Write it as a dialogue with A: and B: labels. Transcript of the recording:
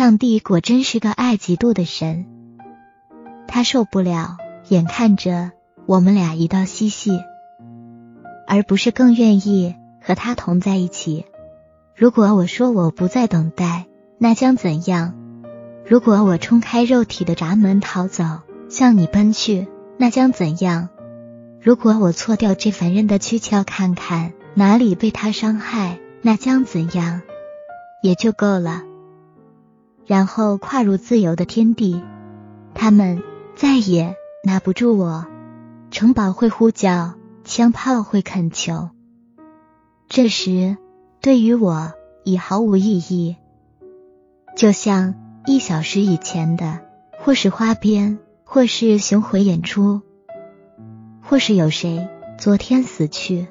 A: 上帝果真是个爱嫉妒的神，他受不了眼看着我们俩一道嬉戏，而不是更愿意和他同在一起。如果我说我不再等待，那将怎样？如果我冲开肉体的闸门逃走，向你奔去，那将怎样？如果我错掉这凡人的躯壳，看看哪里被他伤害，那将怎样？也就够了。然后跨入自由的天地，他们再也拿不住我。城堡会呼叫，枪炮会恳求。这时，对于我已毫无意义。就像一小时以前的，或是花边，或是巡回演出，或是有谁昨天死去。